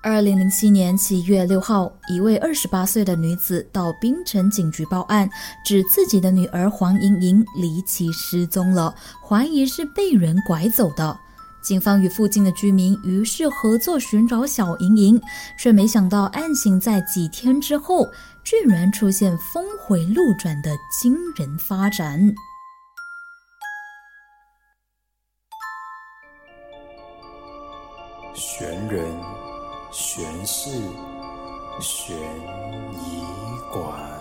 二零零七年七月六号，一位二十八岁的女子到槟城警局报案，指自己的女儿黄莹莹离奇失踪了，怀疑是被人拐走的。警方与附近的居民于是合作寻找小莹莹，却没想到案情在几天之后，居然出现峰回路转的惊人发展。悬人。悬氏，悬疑馆。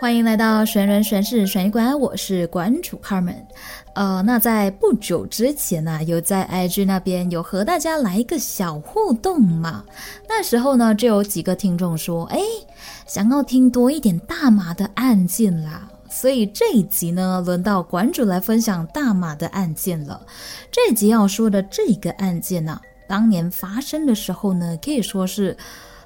欢迎来到玄人玄事悬疑馆，我是馆主 Carmen。呃，那在不久之前呢，有在 IG 那边有和大家来一个小互动嘛。那时候呢，就有几个听众说，哎，想要听多一点大马的案件啦。所以这一集呢，轮到馆主来分享大马的案件了。这一集要说的这个案件呢，当年发生的时候呢，可以说是。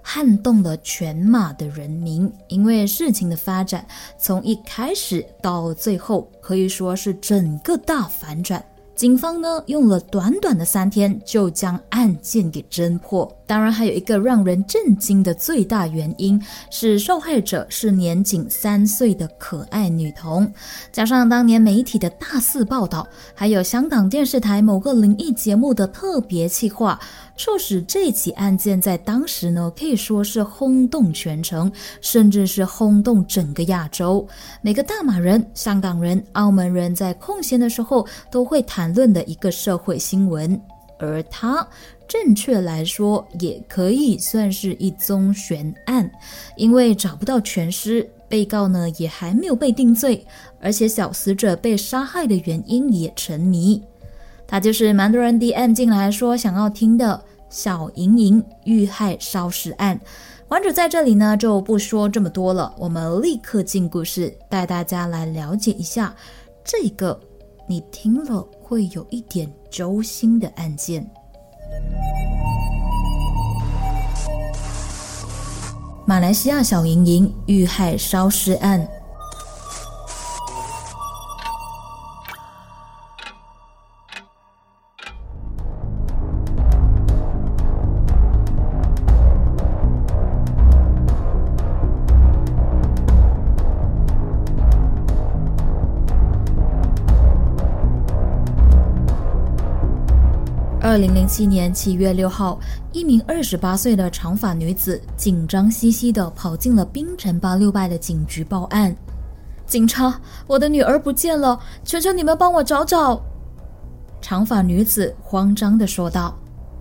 撼动了全马的人民，因为事情的发展从一开始到最后，可以说是整个大反转。警方呢用了短短的三天就将案件给侦破。当然，还有一个让人震惊的最大原因是受害者是年仅三岁的可爱女童，加上当年媒体的大肆报道，还有香港电视台某个灵异节目的特别企划。促使这起案件在当时呢，可以说是轰动全城，甚至是轰动整个亚洲。每个大马人、香港人、澳门人在空闲的时候都会谈论的一个社会新闻，而它，正确来说，也可以算是一宗悬案，因为找不到全尸，被告呢也还没有被定罪，而且小死者被杀害的原因也成谜。他就是蛮多人 DM 进来说想要听的小莹莹遇害烧尸案。馆主在这里呢就不说这么多了，我们立刻进故事，带大家来了解一下这个你听了会有一点揪心的案件——马来西亚小莹莹遇害烧尸案。二零零七年七月六号，一名二十八岁的长发女子紧张兮兮地跑进了槟城八六拜的警局报案：“警察，我的女儿不见了，求求你们帮我找找！”长发女子慌张地说道：“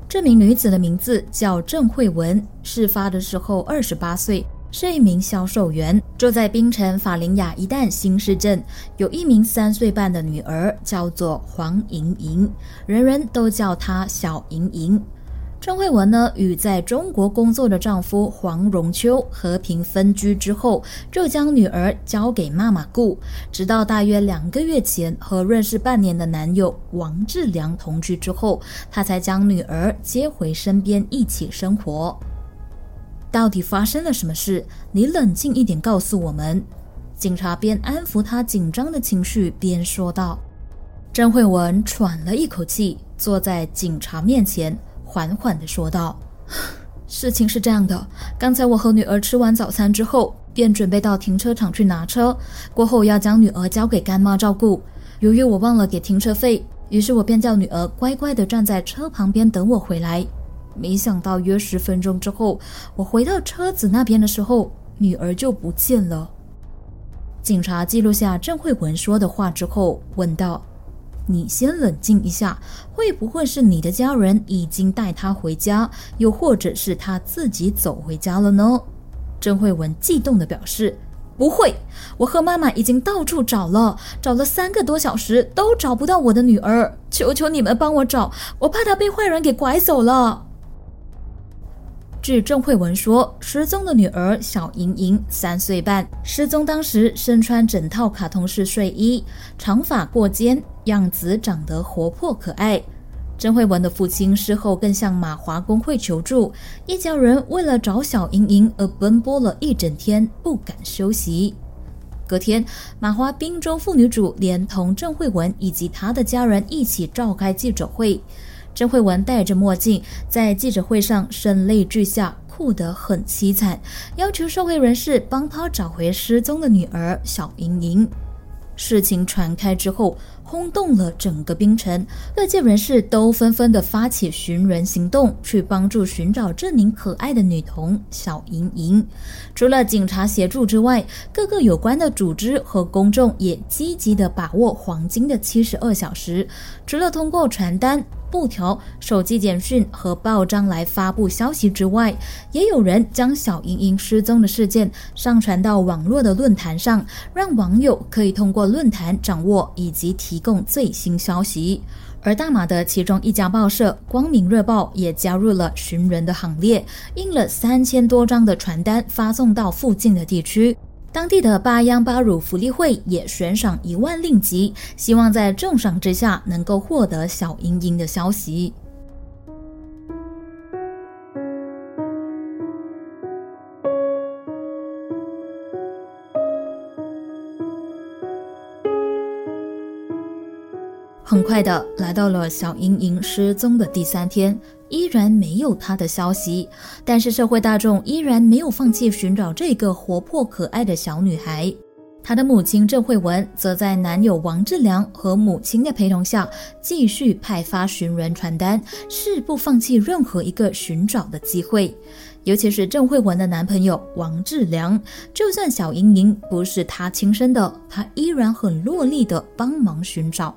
这名女子的名字叫郑慧文，事发的时候二十八岁。”是一名销售员，住在槟城法林雅一带新市镇，有一名三岁半的女儿，叫做黄莹莹，人人都叫她小莹莹。郑慧文呢，与在中国工作的丈夫黄荣秋和平分居之后，就将女儿交给妈妈顾，直到大约两个月前和认识半年的男友王志良同居之后，她才将女儿接回身边一起生活。到底发生了什么事？你冷静一点，告诉我们。警察边安抚他紧张的情绪，边说道。张慧文喘了一口气，坐在警察面前，缓缓地说道：“事情是这样的，刚才我和女儿吃完早餐之后，便准备到停车场去拿车，过后要将女儿交给干妈照顾。由于我忘了给停车费，于是我便叫女儿乖乖地站在车旁边等我回来。”没想到约十分钟之后，我回到车子那边的时候，女儿就不见了。警察记录下郑慧文说的话之后，问道：“你先冷静一下，会不会是你的家人已经带她回家，又或者是她自己走回家了呢？”郑慧文激动地表示：“不会，我和妈妈已经到处找了，找了三个多小时都找不到我的女儿，求求你们帮我找，我怕她被坏人给拐走了。”据郑慧文说，失踪的女儿小莹莹三岁半，失踪当时身穿整套卡通式睡衣，长发过肩，样子长得活泼可爱。郑慧文的父亲事后更向马华工会求助，一家人为了找小莹莹而奔波了一整天，不敢休息。隔天，马华滨州妇女组连同郑慧文以及她的家人一起召开记者会。郑慧文戴着墨镜，在记者会上声泪俱下，哭得很凄惨，要求社会人士帮她找回失踪的女儿小莹莹。事情传开之后，轰动了整个冰城，各界人士都纷纷的发起寻人行动，去帮助寻找这名可爱的女童小莹莹。除了警察协助之外，各个有关的组织和公众也积极的把握黄金的七十二小时，除了通过传单。布条、手机简讯和报章来发布消息之外，也有人将小莹莹失踪的事件上传到网络的论坛上，让网友可以通过论坛掌握以及提供最新消息。而大马的其中一家报社《光明日报》也加入了寻人的行列，印了三千多张的传单发送到附近的地区。当地的巴央巴鲁福利会也悬赏一万令吉，希望在重赏之下能够获得小英英的消息。很快的来到了小莹莹失踪的第三天，依然没有她的消息。但是社会大众依然没有放弃寻找这个活泼可爱的小女孩。她的母亲郑慧文则在男友王志良和母亲的陪同下，继续派发寻人传单，誓不放弃任何一个寻找的机会。尤其是郑慧文的男朋友王志良，就算小莹莹不是他亲生的，他依然很落力的帮忙寻找。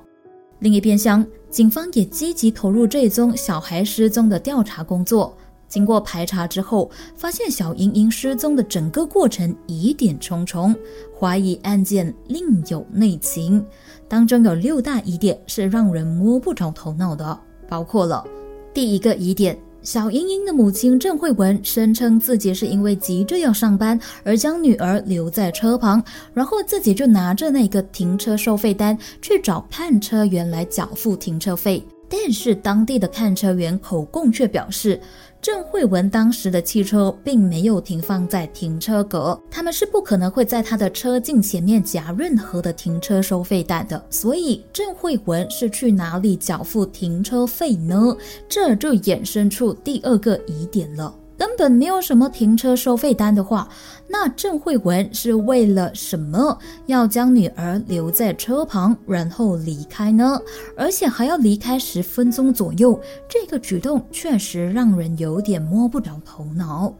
另一边厢，警方也积极投入这宗小孩失踪的调查工作。经过排查之后，发现小莹莹失踪的整个过程疑点重重，怀疑案件另有内情。当中有六大疑点是让人摸不着头脑的，包括了第一个疑点。小英英的母亲郑慧文声称自己是因为急着要上班而将女儿留在车旁，然后自己就拿着那个停车收费单去找看车员来缴付停车费。但是当地的看车员口供却表示。郑慧文当时的汽车并没有停放在停车格，他们是不可能会在他的车镜前面夹任何的停车收费单的。所以郑慧文是去哪里缴付停车费呢？这就衍生出第二个疑点了。根本没有什么停车收费单的话，那郑慧文是为了什么要将女儿留在车旁，然后离开呢？而且还要离开十分钟左右，这个举动确实让人有点摸不着头脑。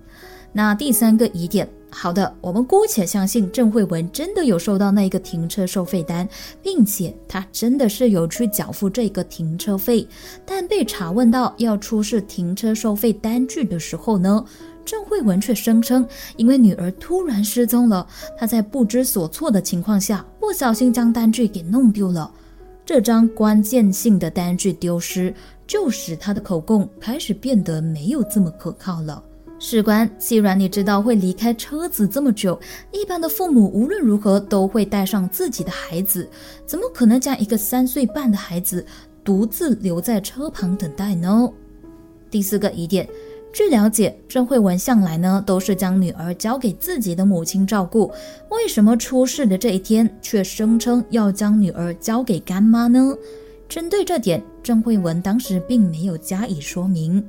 那第三个疑点，好的，我们姑且相信郑慧文真的有收到那个停车收费单，并且她真的是有去缴付这个停车费。但被查问到要出示停车收费单据的时候呢，郑慧文却声称，因为女儿突然失踪了，她在不知所措的情况下，不小心将单据给弄丢了。这张关键性的单据丢失，就使她的口供开始变得没有这么可靠了。事关，既然你知道会离开车子这么久，一般的父母无论如何都会带上自己的孩子，怎么可能将一个三岁半的孩子独自留在车旁等待呢？第四个疑点，据了解，郑慧文向来呢都是将女儿交给自己的母亲照顾，为什么出事的这一天却声称要将女儿交给干妈呢？针对这点，郑慧文当时并没有加以说明。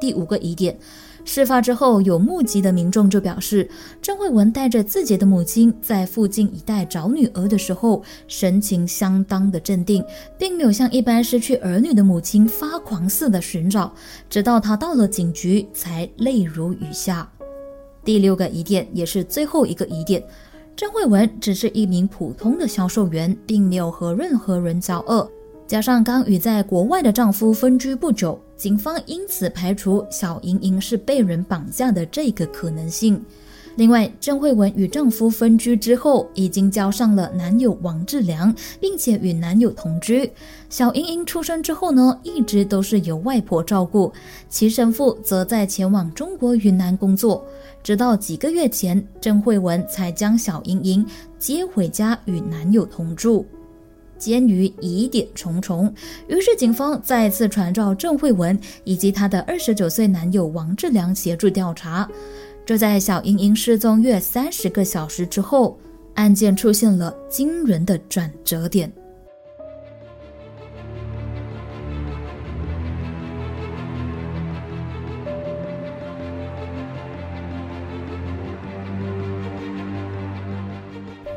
第五个疑点。事发之后，有目击的民众就表示，郑慧文带着自己的母亲在附近一带找女儿的时候，神情相当的镇定，并没有像一般失去儿女的母亲发狂似的寻找，直到他到了警局才泪如雨下。第六个疑点，也是最后一个疑点，郑慧文只是一名普通的销售员，并没有和任何人交恶。加上刚与在国外的丈夫分居不久，警方因此排除小莹莹是被人绑架的这个可能性。另外，郑慧文与丈夫分居之后，已经交上了男友王志良，并且与男友同居。小莹莹出生之后呢，一直都是由外婆照顾，其生父则在前往中国云南工作。直到几个月前，郑慧文才将小莹莹接回家与男友同住。鉴于疑点重重，于是警方再次传召郑慧文以及她的二十九岁男友王志良协助调查。就在小英英失踪约三十个小时之后，案件出现了惊人的转折点。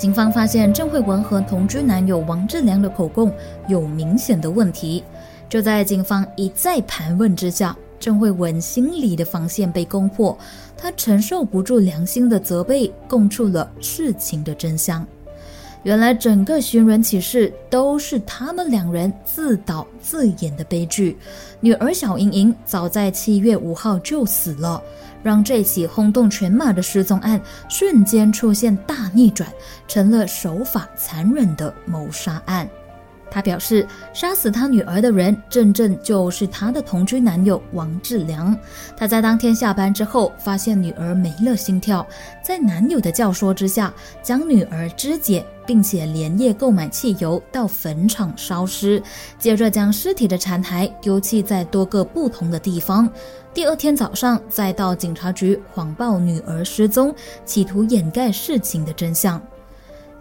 警方发现郑慧文和同居男友王志良的口供有明显的问题。就在警方一再盘问之下，郑慧文心里的防线被攻破，她承受不住良心的责备，供出了事情的真相。原来整个寻人启事都是他们两人自导自演的悲剧。女儿小莹莹早在七月五号就死了。让这起轰动全马的失踪案瞬间出现大逆转，成了手法残忍的谋杀案。他表示，杀死他女儿的人，正正就是他的同居男友王志良。他在当天下班之后，发现女儿没了心跳，在男友的教唆之下，将女儿肢解，并且连夜购买汽油到坟场烧尸，接着将尸体的残骸丢弃在多个不同的地方。第二天早上，再到警察局谎报女儿失踪，企图掩盖事情的真相。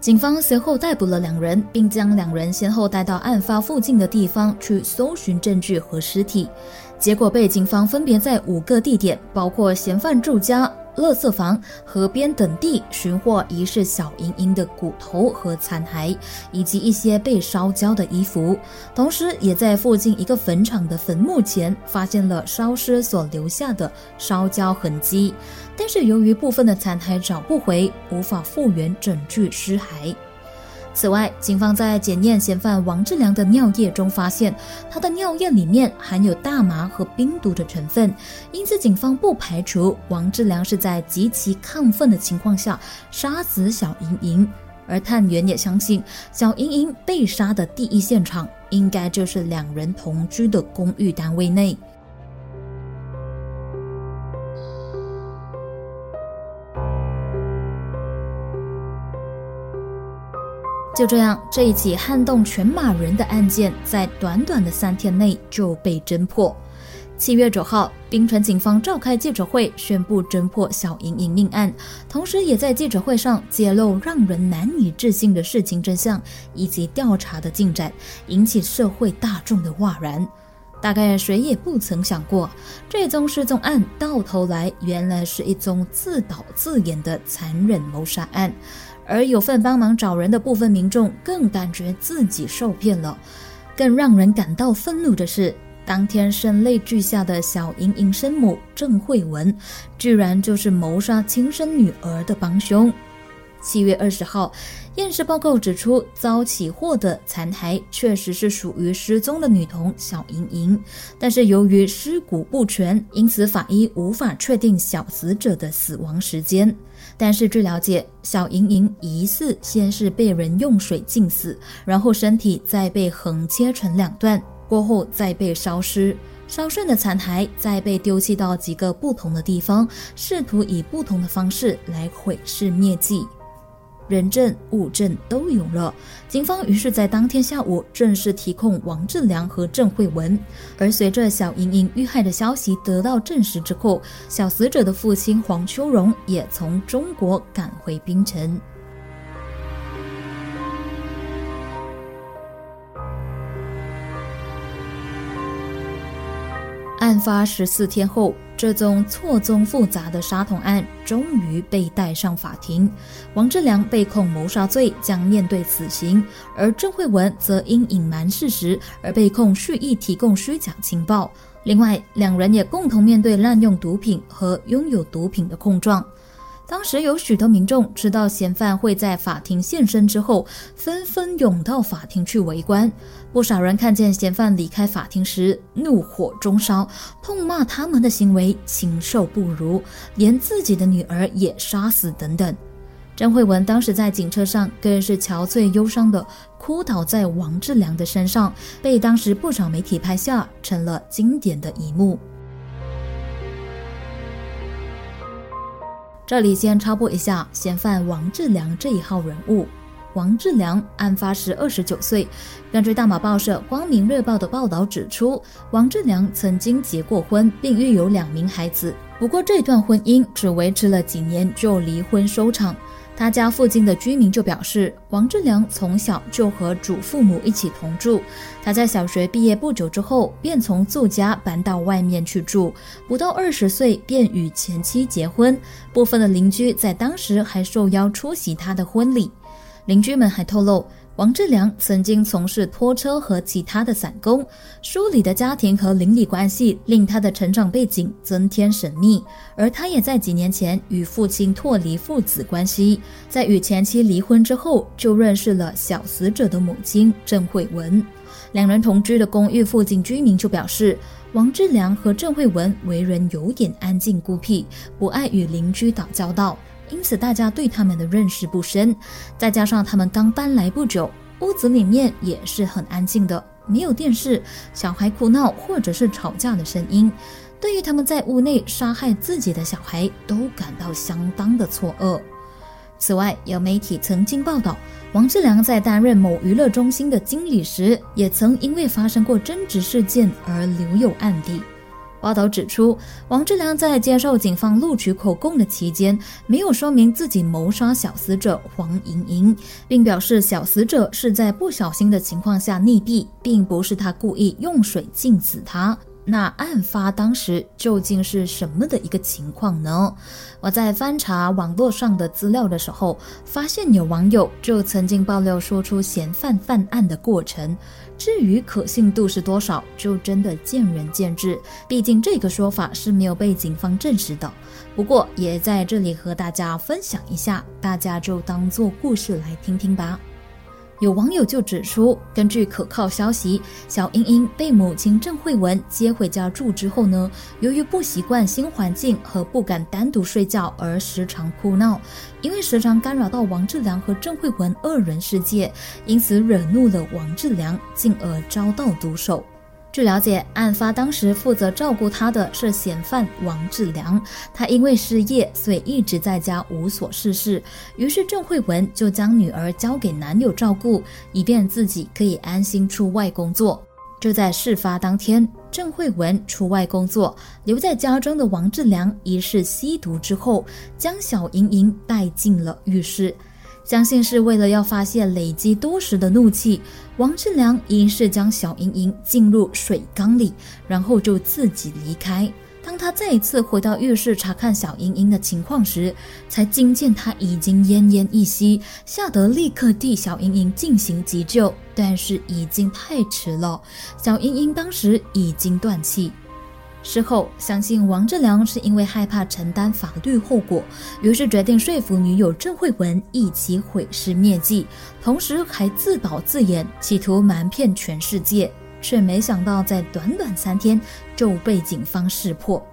警方随后逮捕了两人，并将两人先后带到案发附近的地方去搜寻证据和尸体，结果被警方分别在五个地点，包括嫌犯住家。垃圾房、河边等地寻获疑似小莹莹的骨头和残骸，以及一些被烧焦的衣服。同时，也在附近一个坟场的坟墓前发现了烧尸所留下的烧焦痕迹。但是，由于部分的残骸找不回，无法复原整具尸骸。此外，警方在检验嫌犯王志良的尿液中发现，他的尿液里面含有大麻和冰毒的成分，因此警方不排除王志良是在极其亢奋的情况下杀死小莹莹。而探员也相信，小莹莹被杀的第一现场应该就是两人同居的公寓单位内。就这样，这一起撼动全马人的案件，在短短的三天内就被侦破。七月九号，冰城警方召开记者会，宣布侦破小莹莹命案，同时也在记者会上揭露让人难以置信的事情真相以及调查的进展，引起社会大众的哗然。大概谁也不曾想过，这宗失踪案到头来原来是一宗自导自演的残忍谋杀案。而有份帮忙找人的部分民众更感觉自己受骗了。更让人感到愤怒的是，当天声泪俱下的小莹莹生母郑慧文，居然就是谋杀亲生女儿的帮凶。七月二十号，验尸报告指出，遭起获的残骸确实是属于失踪的女童小莹莹，但是由于尸骨不全，因此法医无法确定小死者的死亡时间。但是据了解，小莹莹疑似先是被人用水浸死，然后身体再被横切成两段，过后再被烧尸，烧剩的残骸再被丢弃到几个不同的地方，试图以不同的方式来毁尸灭迹。人证物证都有了，警方于是，在当天下午正式提控王志良和郑慧文。而随着小莹莹遇害的消息得到证实之后，小死者的父亲黄秋荣也从中国赶回槟城。发十四天后。这宗错综复杂的杀童案终于被带上法庭，王志良被控谋杀罪，将面对死刑；而郑慧文则因隐瞒事实而被控蓄意提供虚假情报。另外，两人也共同面对滥用毒品和拥有毒品的控状。当时有许多民众知道嫌犯会在法庭现身之后，纷纷涌到法庭去围观。不少人看见嫌犯离开法庭时，怒火中烧，痛骂他们的行为禽兽不如，连自己的女儿也杀死等等。张慧文当时在警车上，更是憔悴忧伤的哭倒在王志良的身上，被当时不少媒体拍下，成了经典的一幕。这里先插播一下嫌犯王志良这一号人物。王志良，案发时二十九岁。根据大马报社、光明日报的报道指出，王志良曾经结过婚，并育有两名孩子。不过，这段婚姻只维持了几年就离婚收场。他家附近的居民就表示，王志良从小就和祖父母一起同住。他在小学毕业不久之后，便从住家搬到外面去住，不到二十岁便与前妻结婚。部分的邻居在当时还受邀出席他的婚礼。邻居们还透露。王志良曾经从事拖车和其他的散工，疏离的家庭和邻里关系令他的成长背景增添神秘。而他也在几年前与父亲脱离父子关系，在与前妻离婚之后，就认识了小死者的母亲郑慧文。两人同居的公寓附近居民就表示，王志良和郑慧文为人有点安静孤僻，不爱与邻居打交道。因此，大家对他们的认识不深，再加上他们刚搬来不久，屋子里面也是很安静的，没有电视、小孩哭闹或者是吵架的声音。对于他们在屋内杀害自己的小孩，都感到相当的错愕。此外，有媒体曾经报道，王志良在担任某娱乐中心的经理时，也曾因为发生过争执事件而留有案底。报道指出，王志良在接受警方录取口供的期间，没有说明自己谋杀小死者黄莹莹，并表示小死者是在不小心的情况下溺毙，并不是他故意用水浸死他。那案发当时究竟是什么的一个情况呢？我在翻查网络上的资料的时候，发现有网友就曾经爆料说出嫌犯犯案的过程。至于可信度是多少，就真的见仁见智。毕竟这个说法是没有被警方证实的。不过也在这里和大家分享一下，大家就当做故事来听听吧。有网友就指出，根据可靠消息，小英英被母亲郑慧文接回家住之后呢，由于不习惯新环境和不敢单独睡觉而时常哭闹，因为时常干扰到王志良和郑慧文二人世界，因此惹怒了王志良，进而遭到毒手。据了解，案发当时负责照顾他的是嫌犯王志良。他因为失业，所以一直在家无所事事。于是郑慧文就将女儿交给男友照顾，以便自己可以安心出外工作。就在事发当天，郑慧文出外工作，留在家中的王志良疑似吸毒之后，将小莹莹带进了浴室。相信是为了要发泄累积多时的怒气，王志良疑似将小莹莹浸入水缸里，然后就自己离开。当他再一次回到浴室查看小莹莹的情况时，才惊见她已经奄奄一息，吓得立刻替小莹莹进行急救，但是已经太迟了，小莹莹当时已经断气。事后，相信王志良是因为害怕承担法律后果，于是决定说服女友郑慧文一起毁尸灭迹，同时还自导自演，企图瞒骗全世界，却没想到在短短三天就被警方识破。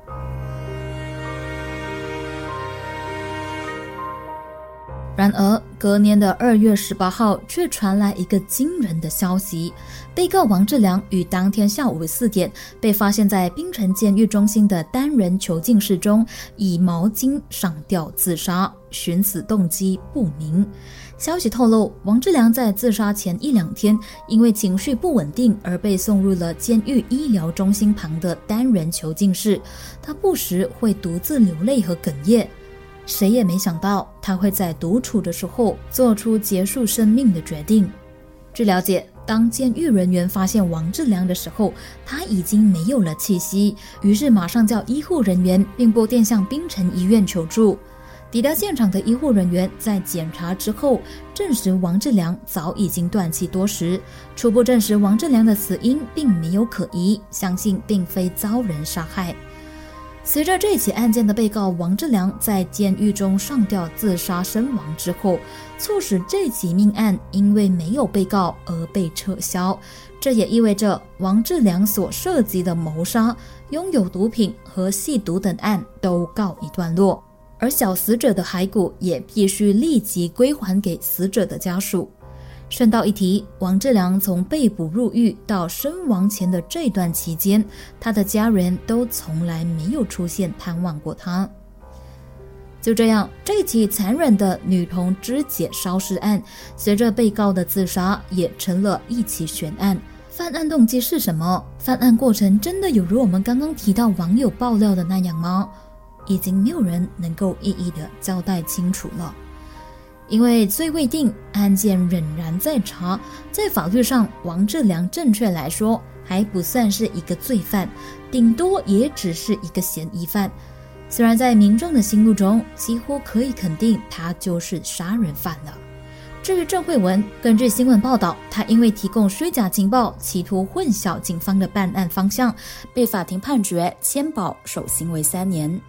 然而，隔年的二月十八号，却传来一个惊人的消息：被告王志良于当天下午四点被发现在槟城监狱中心的单人囚禁室中，以毛巾上吊自杀，寻死动机不明。消息透露，王志良在自杀前一两天，因为情绪不稳定而被送入了监狱医疗中心旁的单人囚禁室，他不时会独自流泪和哽咽。谁也没想到，他会在独处的时候做出结束生命的决定。据了解，当监狱人员发现王志良的时候，他已经没有了气息，于是马上叫医护人员，并拨电向槟城医院求助。抵达现场的医护人员在检查之后，证实王志良早已经断气多时，初步证实王志良的死因并没有可疑，相信并非遭人杀害。随着这起案件的被告王志良在监狱中上吊自杀身亡之后，促使这起命案因为没有被告而被撤销。这也意味着王志良所涉及的谋杀、拥有毒品和吸毒等案都告一段落，而小死者的骸骨也必须立即归还给死者的家属。顺道一提，王志良从被捕入狱到身亡前的这段期间，他的家人都从来没有出现探望过他。就这样，这起残忍的女童肢解烧尸案，随着被告的自杀，也成了一起悬案。犯案动机是什么？犯案过程真的有如我们刚刚提到网友爆料的那样吗？已经没有人能够一一的交代清楚了。因为罪未定，案件仍然在查，在法律上，王志良正确来说还不算是一个罪犯，顶多也只是一个嫌疑犯。虽然在民众的心目中，几乎可以肯定他就是杀人犯了。至于郑慧文，根据新闻报道，他因为提供虚假情报，企图混淆警方的办案方向，被法庭判决签保守行为三年。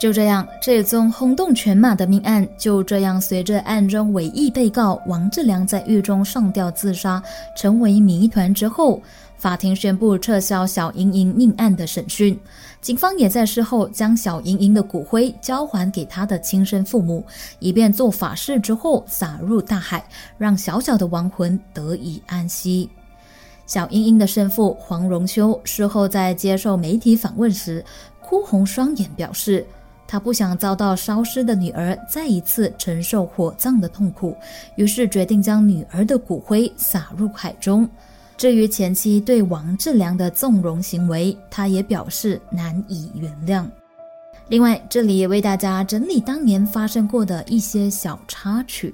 就这样，这宗轰动全马的命案就这样随着案中唯一被告王志良在狱中上吊自杀成为谜团之后，法庭宣布撤销小莹莹命案的审讯。警方也在事后将小莹莹的骨灰交还给她的亲生父母，以便做法事之后撒入大海，让小小的亡魂得以安息。小莹莹的生父黄荣秋事后在接受媒体访问时，哭红双眼表示。他不想遭到烧尸的女儿再一次承受火葬的痛苦，于是决定将女儿的骨灰撒入海中。至于前妻对王志良的纵容行为，他也表示难以原谅。另外，这里也为大家整理当年发生过的一些小插曲，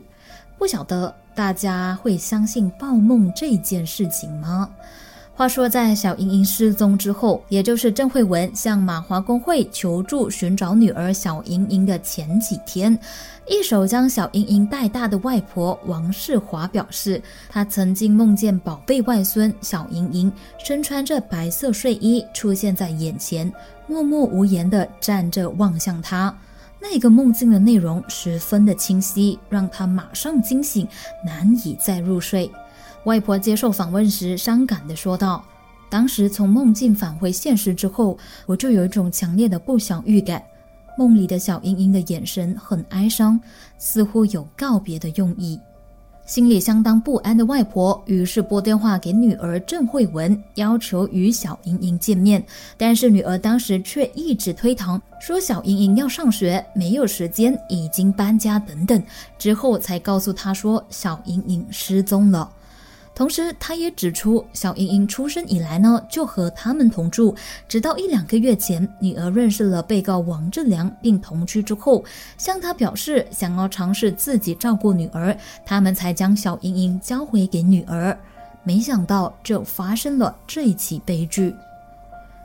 不晓得大家会相信报梦这件事情吗？话说，在小莹莹失踪之后，也就是郑慧文向马华工会求助寻找女儿小莹莹的前几天，一手将小莹莹带大的外婆王世华表示，她曾经梦见宝贝外孙小莹莹身穿着白色睡衣出现在眼前，默默无言地站着望向她。那个梦境的内容十分的清晰，让她马上惊醒，难以再入睡。外婆接受访问时，伤感地说道：“当时从梦境返回现实之后，我就有一种强烈的不祥预感。梦里的小莹莹的眼神很哀伤，似乎有告别的用意。心里相当不安的外婆，于是拨电话给女儿郑慧文，要求与小莹莹见面。但是女儿当时却一直推搪，说小莹莹要上学，没有时间，已经搬家等等。之后才告诉她说，小莹莹失踪了。”同时，他也指出，小莹莹出生以来呢，就和他们同住，直到一两个月前，女儿认识了被告王志良，并同居之后，向他表示想要尝试自己照顾女儿，他们才将小莹莹交回给女儿。没想到，就发生了这一起悲剧。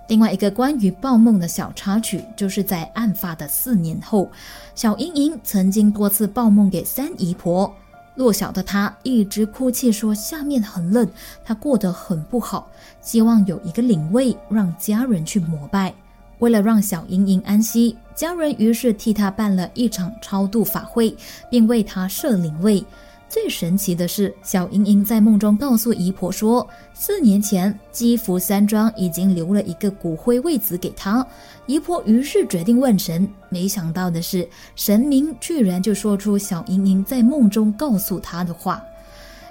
另外一个关于报梦的小插曲，就是在案发的四年后，小莹莹曾经多次报梦给三姨婆。弱小的他一直哭泣，说下面很冷，他过得很不好，希望有一个灵位让家人去膜拜。为了让小莹莹安息，家人于是替他办了一场超度法会，并为他设灵位。最神奇的是，小莹莹在梦中告诉姨婆说，四年前基福山庄已经留了一个骨灰位子给她。姨婆于是决定问神，没想到的是，神明居然就说出小莹莹在梦中告诉她的话。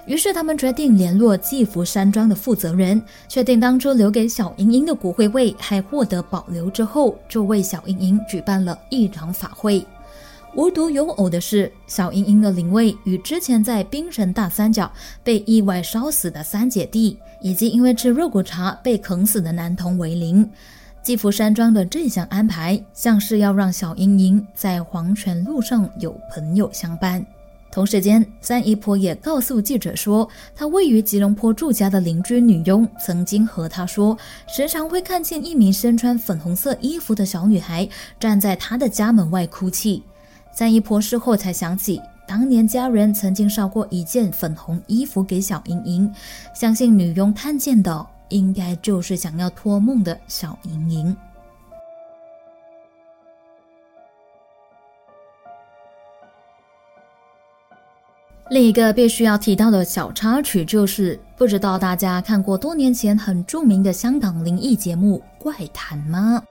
于是他们决定联络基福山庄的负责人，确定当初留给小莹莹的骨灰位还获得保留之后，就为小莹莹举办了一场法会。无独有偶的是，小英英的灵位与之前在冰城大三角被意外烧死的三姐弟，以及因为吃肉骨茶被啃死的男童为邻。继福山庄的这项安排，像是要让小英英在黄泉路上有朋友相伴。同时间，三姨婆也告诉记者说，她位于吉隆坡住家的邻居女佣曾经和她说，时常会看见一名身穿粉红色衣服的小女孩站在她的家门外哭泣。三姨婆事后才想起，当年家人曾经烧过一件粉红衣服给小莹莹，相信女佣看见的应该就是想要托梦的小莹莹。另一个必须要提到的小插曲就是，不知道大家看过多年前很著名的香港灵异节目《怪谈》吗？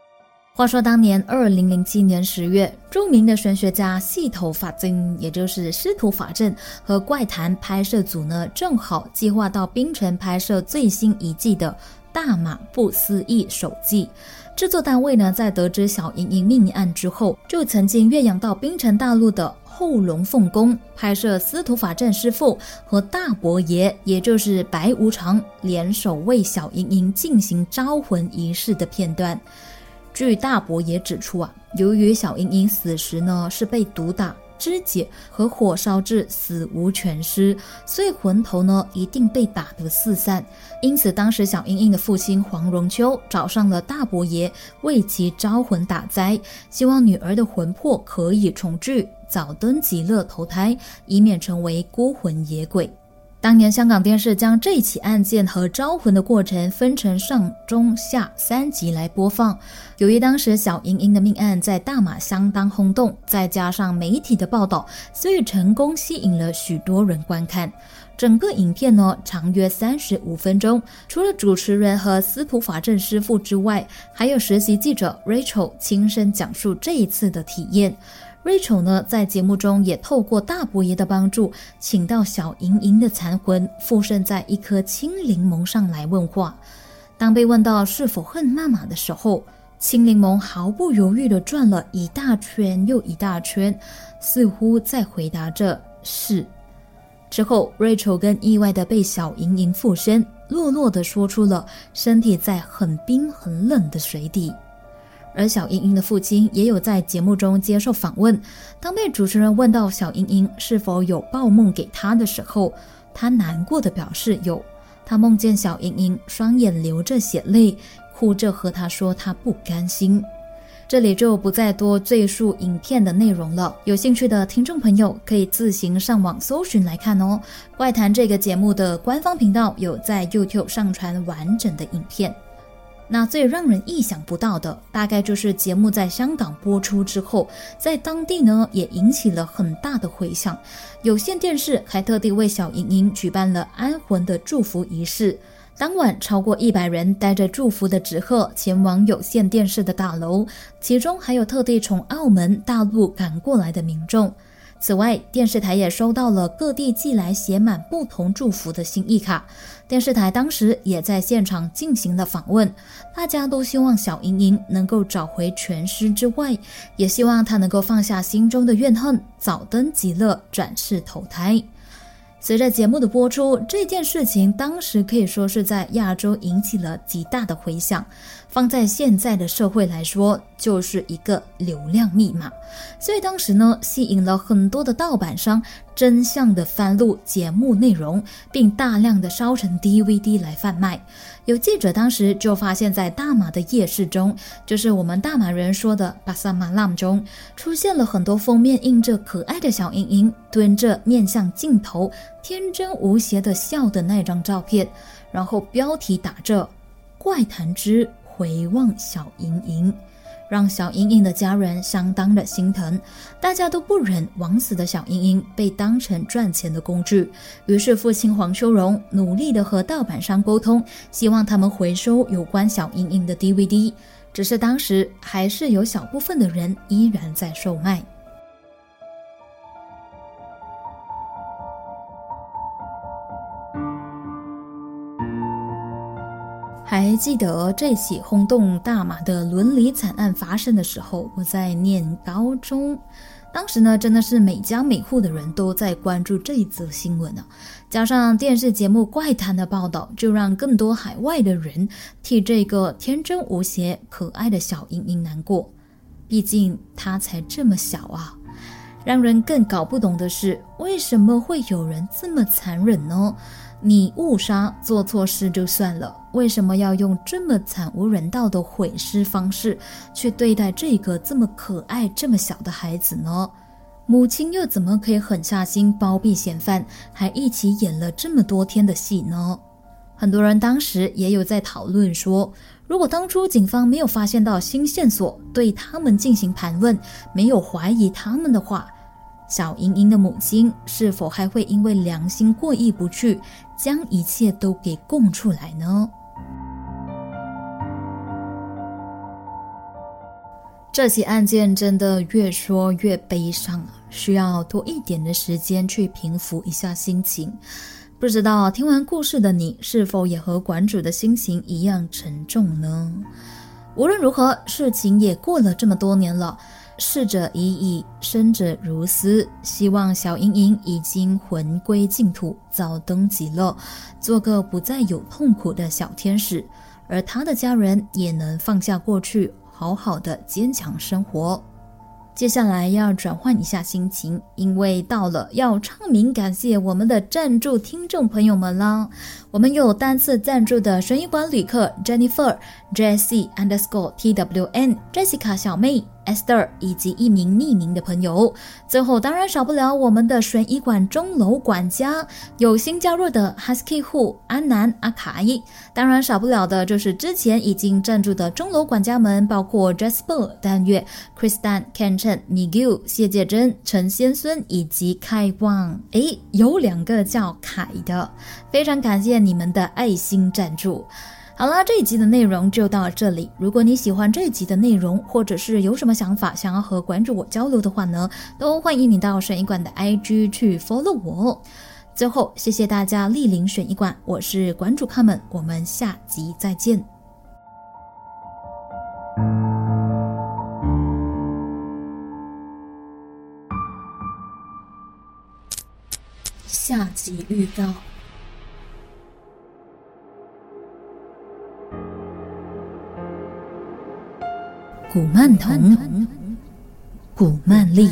话说当年二零零七年十月，著名的玄学家系头法真，也就是司徒法正和怪谈拍摄组呢，正好计划到槟城拍摄最新一季的《大马不思议手记》。制作单位呢，在得知小莹莹命案之后，就曾经越洋到槟城大陆的后龙凤宫拍摄司徒法正师傅和大伯爷，也就是白无常联手为小莹莹进行招魂仪式的片段。据大伯爷指出啊，由于小英英死时呢是被毒打、肢解和火烧至死无全尸，所以魂头呢一定被打得四散。因此，当时小英英的父亲黄荣秋找上了大伯爷，为其招魂打灾，希望女儿的魂魄可以重聚，早登极乐投胎，以免成为孤魂野鬼。当年香港电视将这起案件和招魂的过程分成上、中、下三集来播放。由于当时小英英的命案在大马相当轰动，再加上媒体的报道，所以成功吸引了许多人观看。整个影片呢长约三十五分钟，除了主持人和司徒法正师傅之外，还有实习记者 Rachel 亲身讲述这一次的体验。Rachel 呢，在节目中也透过大伯爷的帮助，请到小莹莹的残魂附身在一颗青柠檬上来问话。当被问到是否恨妈妈的时候，青柠檬毫不犹豫地转了一大圈又一大圈，似乎在回答着是。之后，Rachel 更意外地被小莹莹附身，落落地说出了身体在很冰很冷的水底。而小英英的父亲也有在节目中接受访问。当被主持人问到小英英是否有报梦给他的时候，他难过的表示有。他梦见小英英双眼流着血泪，哭着和他说他不甘心。这里就不再多赘述影片的内容了。有兴趣的听众朋友可以自行上网搜寻来看哦。怪谈这个节目的官方频道有在 YouTube 上传完整的影片。那最让人意想不到的，大概就是节目在香港播出之后，在当地呢也引起了很大的回响。有线电视还特地为小莹莹举办了安魂的祝福仪式。当晚，超过一百人带着祝福的纸鹤前往有线电视的大楼，其中还有特地从澳门、大陆赶过来的民众。此外，电视台也收到了各地寄来写满不同祝福的心意卡。电视台当时也在现场进行了访问，大家都希望小莹莹能够找回全尸之外，也希望她能够放下心中的怨恨，早登极乐，转世投胎。随着节目的播出，这件事情当时可以说是在亚洲引起了极大的回响。放在现在的社会来说，就是一个流量密码。所以当时呢，吸引了很多的盗版商真相的翻录节目内容，并大量的烧成 DVD 来贩卖。有记者当时就发现，在大马的夜市中，就是我们大马人说的巴萨马浪中，出现了很多封面印着可爱的小莹莹蹲着面向镜头，天真无邪的笑的那张照片，然后标题打着“怪谈之”。回望小莹莹，让小莹莹的家人相当的心疼，大家都不忍枉死的小莹莹被当成赚钱的工具。于是父亲黄修荣努力的和盗版商沟通，希望他们回收有关小莹莹的 DVD。只是当时还是有小部分的人依然在售卖。还记得这起轰动大马的伦理惨案发生的时候，我在念高中。当时呢，真的是每家每户的人都在关注这一则新闻呢。加上电视节目怪谈的报道，就让更多海外的人替这个天真无邪、可爱的小英英难过。毕竟她才这么小啊！让人更搞不懂的是，为什么会有人这么残忍呢？你误杀做错事就算了，为什么要用这么惨无人道的毁尸方式去对待这个这么可爱、这么小的孩子呢？母亲又怎么可以狠下心包庇嫌犯，还一起演了这么多天的戏呢？很多人当时也有在讨论说，如果当初警方没有发现到新线索，对他们进行盘问，没有怀疑他们的话。小莹莹的母亲是否还会因为良心过意不去，将一切都给供出来呢？这起案件真的越说越悲伤啊，需要多一点的时间去平复一下心情。不知道听完故事的你，是否也和馆主的心情一样沉重呢？无论如何，事情也过了这么多年了，逝者已矣，生者如斯。希望小莹莹已经魂归净土，早登极乐，做个不再有痛苦的小天使，而她的家人也能放下过去，好好的坚强生活。接下来要转换一下心情，因为到了要唱名感谢我们的赞助听众朋友们啦。我们有单次赞助的神医馆旅客 Jennifer、Jessie Underscore T W N、Jessica 小妹。Esther 以及一名匿名的朋友，最后当然少不了我们的悬疑馆钟楼管家，有新加入的 Husky 户安南阿卡伊，当然少不了的就是之前已经赞助的钟楼管家们，包括 Jasper、丹月、Kristan、Ken Chen、Miguel、谢介珍、陈先孙以及开旺。诶，有两个叫凯的，非常感谢你们的爱心赞助。好啦，这一集的内容就到这里。如果你喜欢这一集的内容，或者是有什么想法想要和馆主我交流的话呢，都欢迎你到选医馆的 IG 去 follow 我。最后，谢谢大家莅临选医馆，我是馆主卡门，我们下集再见。下集预告。古曼童，古曼丽。